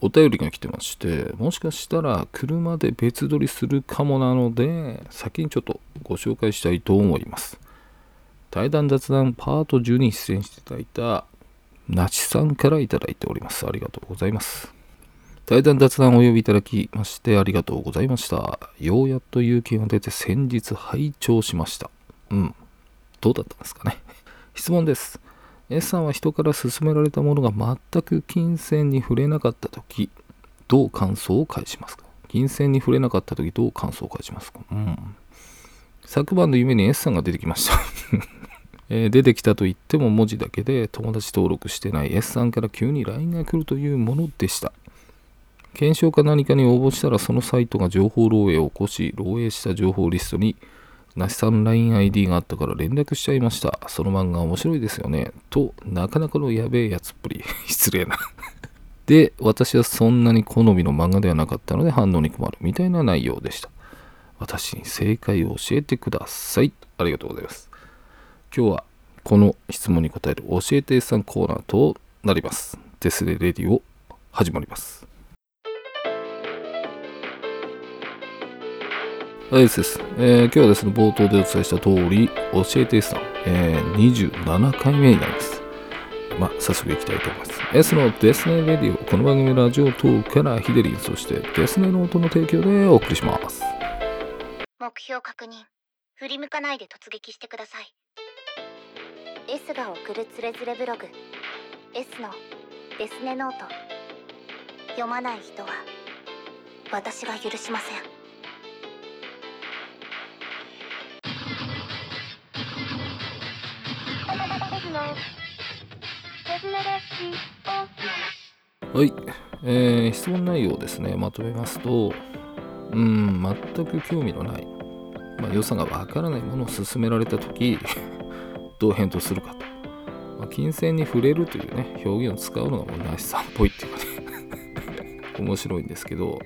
お便りが来てまして。もしかしたら車で別撮りす。るかもなので先にちょっとご紹介したいと思います。対談雑談パート12に出演していただいたなちさんからいただいております。ありがとうございます。対談雑談お呼びいただきましてありがとうございましたようやっと勇気が出て先日拝聴しましたうんどうだったんです。かね質問です。S さんは人から勧められたものが全く金銭に触れなかった時どう感想を返しますか？金銭に触れなかった時どう感想を返しますか？うん。昨晩の夢に S さんが出てきました。え、出てきたと言っても文字だけで友達登録してない S さんから急に LINE が来るというものでした。検証か何かに応募したらそのサイトが情報漏洩を起こし漏洩した情報リストになしさん LINEID があったから連絡しちゃいました。その漫画面白いですよね。と、なかなかのやべえやつっぷり。失礼なで、私はそんなに好みの漫画ではなかったので反応に困るみたいな内容でした。私に正解を教えてください。ありがとうございます。今日はこの質問に答える教えてさんコーナーとなります。デスレレディオ始まります。はい、です。えー、今日はですね、冒頭でお伝えした通り、教えて S さん、えー、27回目になります。まあ、早速いきたいと思います。S のデスネレディオ、この番組ラジオトークからヒデリン、そしてデスネの音の提供でお送りします。目標確認。振り向かないで突撃してください。S が送るつれづれブログ。S のデスネノート。読まない人は、私が許しません。はい、えー、質問内容ですね、まとめますと、うん、全く興味のない、まあ、良さがわからないものを勧められたとき、どう返答するかと。まあ、金銭に触れるというね、表現を使うのがもうナイスさんっぽいっていうかね。面白いんですけど、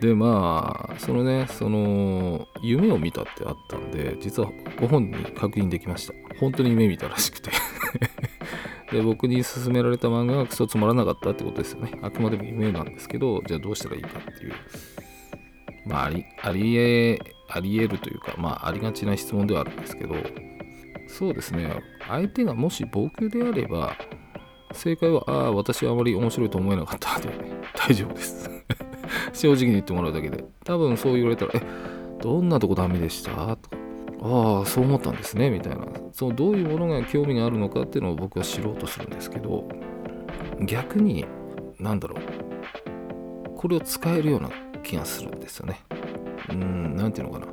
でまあそのねその夢を見たってあったんで実はご本人に確認できました。本当に夢見たらしくて。で僕に勧められた漫画がクソつまらなかったってことですよね。あくまでも夢なんですけどじゃあどうしたらいいかっていう。まあありありえありえるというかまあありがちな質問ではあるんですけどそうですね。相手がもし僕であれば正解はああ私はあまり面白いと思えなかったので大丈夫です。正直に言ってもらうだけで。多分そう言われたら、え、どんなとこダメでした？とか、ああ、そう思ったんですね、みたいな。そのどういうものが興味があるのかっていうのを僕は知ろうとするんですけど、逆に、なんだろう、これを使えるような気がするんですよね。うん、なんていうのかな。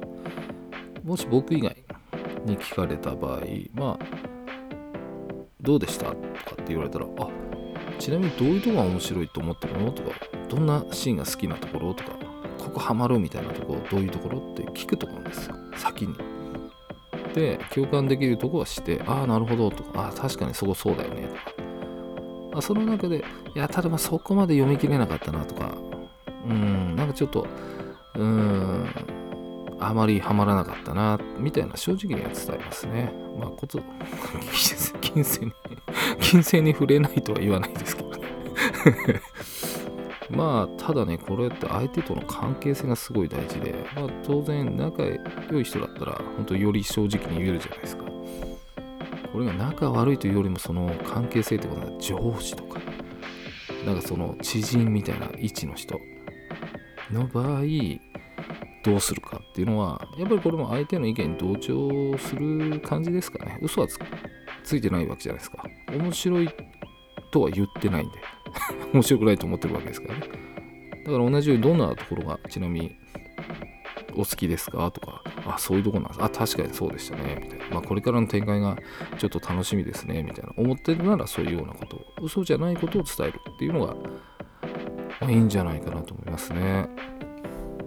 もし僕以外に聞かれた場合、まあ、どうでしたとかって言われたら、あちなみにどういうとこが面白いと思ってるのとか、どんなシーンが好きなところとか、ここハマるみたいなとこ、どういうところって聞くと思うんですよ、先に。で、共感できるとこはして、ああ、なるほどとか、ああ、確かにそこそうだよねとか。あその中で、いや、ただまあそこまで読み切れなかったなとか、うん、なんかちょっと、うん、あまりハマらなかったな、みたいな正直には伝えますね。まあ、こと、金銭に、金銭に触れないとは言わないですけどね。まあ、ただね、これって相手との関係性がすごい大事で、まあ、当然、仲良い人だったら、本当より正直に言えるじゃないですか。これが仲悪いというよりも、その関係性ってことは上司とか、なんかその知人みたいな位置の人の場合、どうするかっていうのは、やっぱりこれも相手の意見に同調する感じですかね。嘘はついてないわけじゃないですか。面白いとは言ってないんで。面白くないと思ってるわけですからね。だから同じようにどんなところがちなみにお好きですか？とか、あ、そういうとこなんです。あ、確かにそうでしたね。みたいな。まあ、これからの展開がちょっと楽しみですね。みたいな。思ってるならそういうようなことを、嘘じゃないことを伝えるっていうのが、まあ、いいんじゃないかなと思いますね。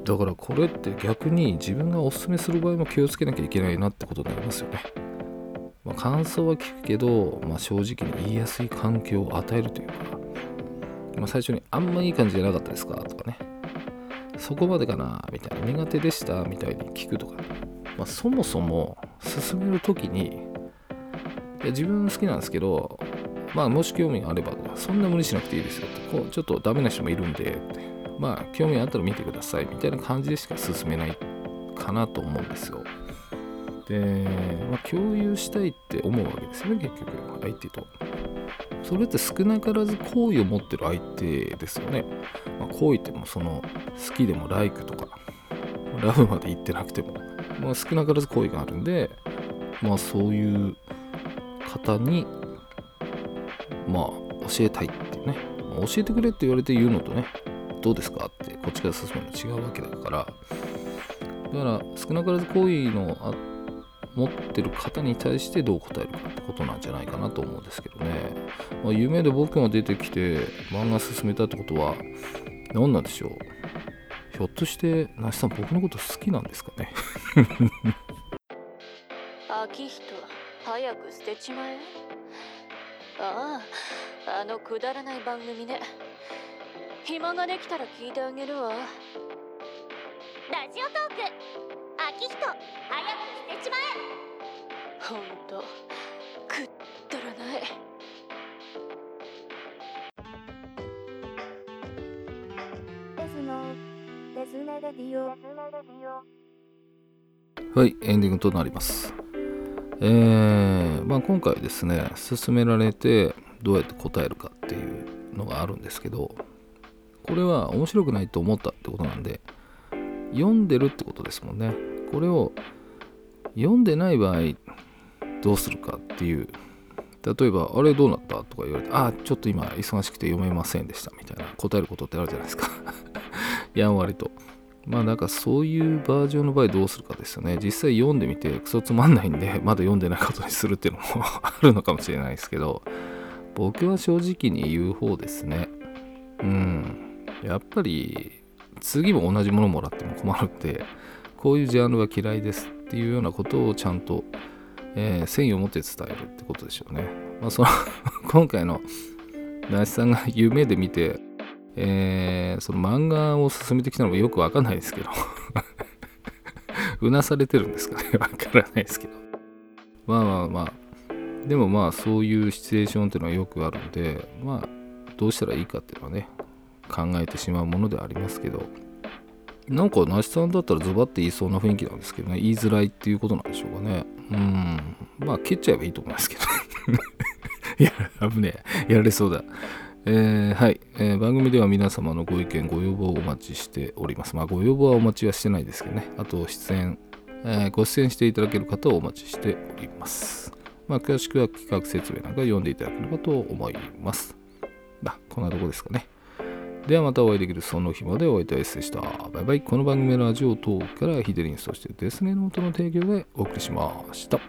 だからこれって逆に自分がおすすめする場合も気をつけなきゃいけないなってことになりますよね。まあ、感想は聞くけど、まあ、正直に言いやすい環境を与えるというか、まあ、最初にあんまいい感じじゃなかったですか？とかね。そこまでかな？みたいな。苦手でしたみたいに聞くとか、ね、まあ、そもそも進めるときに、で自分好きなんですけどまあもし興味があればそんな無理しなくていいですよ。こうちょっとダメな人もいるんでまあ興味あったら見てください。みたいな感じでしか進めないかなと思うんですよ。で、まあ、共有したいって思うわけですよね結局。相手と。それって少なからず好意を持ってる相手ですよね、まあ、好意ってもその好きでもライクとかラブまで言ってなくても、まあ、少なからず好意があるんでまあそういう方にまあ教えたいっていうね、まあ、教えてくれって言われて言うのとねどうですかってこっちから進むの違うわけだから。だから少なからず好意のあって持ってる方に対してどう答えるかってことなんじゃないかなと思うんですけどね、まあ、夢で僕が出てきて漫画進めたってことは何なんでしょう。ひょっとして那須さん僕のこと好きなんですかね？秋人早く捨てちまえ。あああのくだらない番組ね。暇ができたら聞いてあげるわ。ラジオトークはいエンディングとなります。えーまあ、今回ですね進められてどうやって答えるかっていうのがあるんですけどこれは面白くないと思ったってことなんで読んでるってことですもんね。これを読んでない場合どうするかっていう。例えば「あれどうなった?」とか言われて「ああちょっと今忙しくて読めませんでした」みたいな答えることってあるじゃないですか。やんわりと。まあなんかそういうバージョンの場合どうするかですよね。実際読んでみてクソつまんないんで まだ読んでないことにするっていうのもあるのかもしれないですけど僕は正直に言う方ですね。うん。やっぱり次も同じものもらっても困るんでこういうジャンルは嫌いですっていうようなことをちゃんと、えー、誠意を持って伝えるってことでしょうね。まあその 今回のナイスさんが夢で見てえー、その漫画を進めてきたのもよくわかんないですけど うなされてるんですかね わからないですけど。まあまあまあ、でもまあそういうシチュエーションっていうのはよくあるんで、まあどうしたらいいかっていうのはね、考えてしまうものではありますけど、なんか、なしさんだったらズバって言いそうな雰囲気なんですけどね、言いづらいっていうことなんでしょうかね。うん。まあ、切っちゃえばいいと思いますけど。いや、危ねえ。やられそうだ。えー、はい、えー、番組では皆様のご意見、ご要望をお待ちしております。まあ、ご要望はお待ちはしてないですけどね。あと、出演、えー、ご出演していただける方をお待ちしております。まあ、詳しくは企画説明なんか読んでいただければと思います。あ、こんなとこですかね。ではまたお会いできるその日までお会いいたいでした。バイバイ。この番組のラジオ等からヒデリンそしてデスネノートの提供でお送りしました。